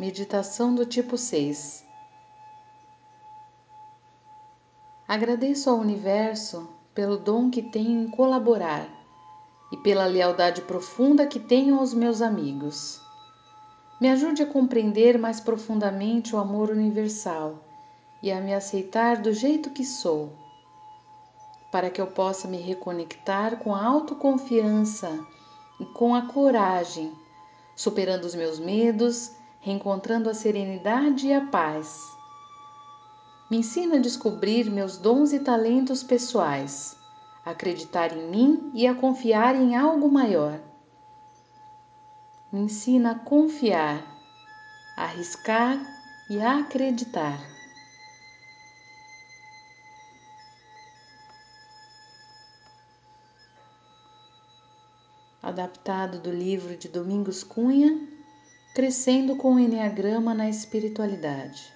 Meditação do tipo 6. Agradeço ao universo pelo dom que tenho em colaborar e pela lealdade profunda que tenho aos meus amigos. Me ajude a compreender mais profundamente o amor universal e a me aceitar do jeito que sou, para que eu possa me reconectar com a autoconfiança e com a coragem, superando os meus medos reencontrando a serenidade e a paz. Me ensina a descobrir meus dons e talentos pessoais, a acreditar em mim e a confiar em algo maior. Me ensina a confiar, a arriscar e a acreditar. Adaptado do livro de Domingos Cunha, Crescendo com o Enneagrama na Espiritualidade.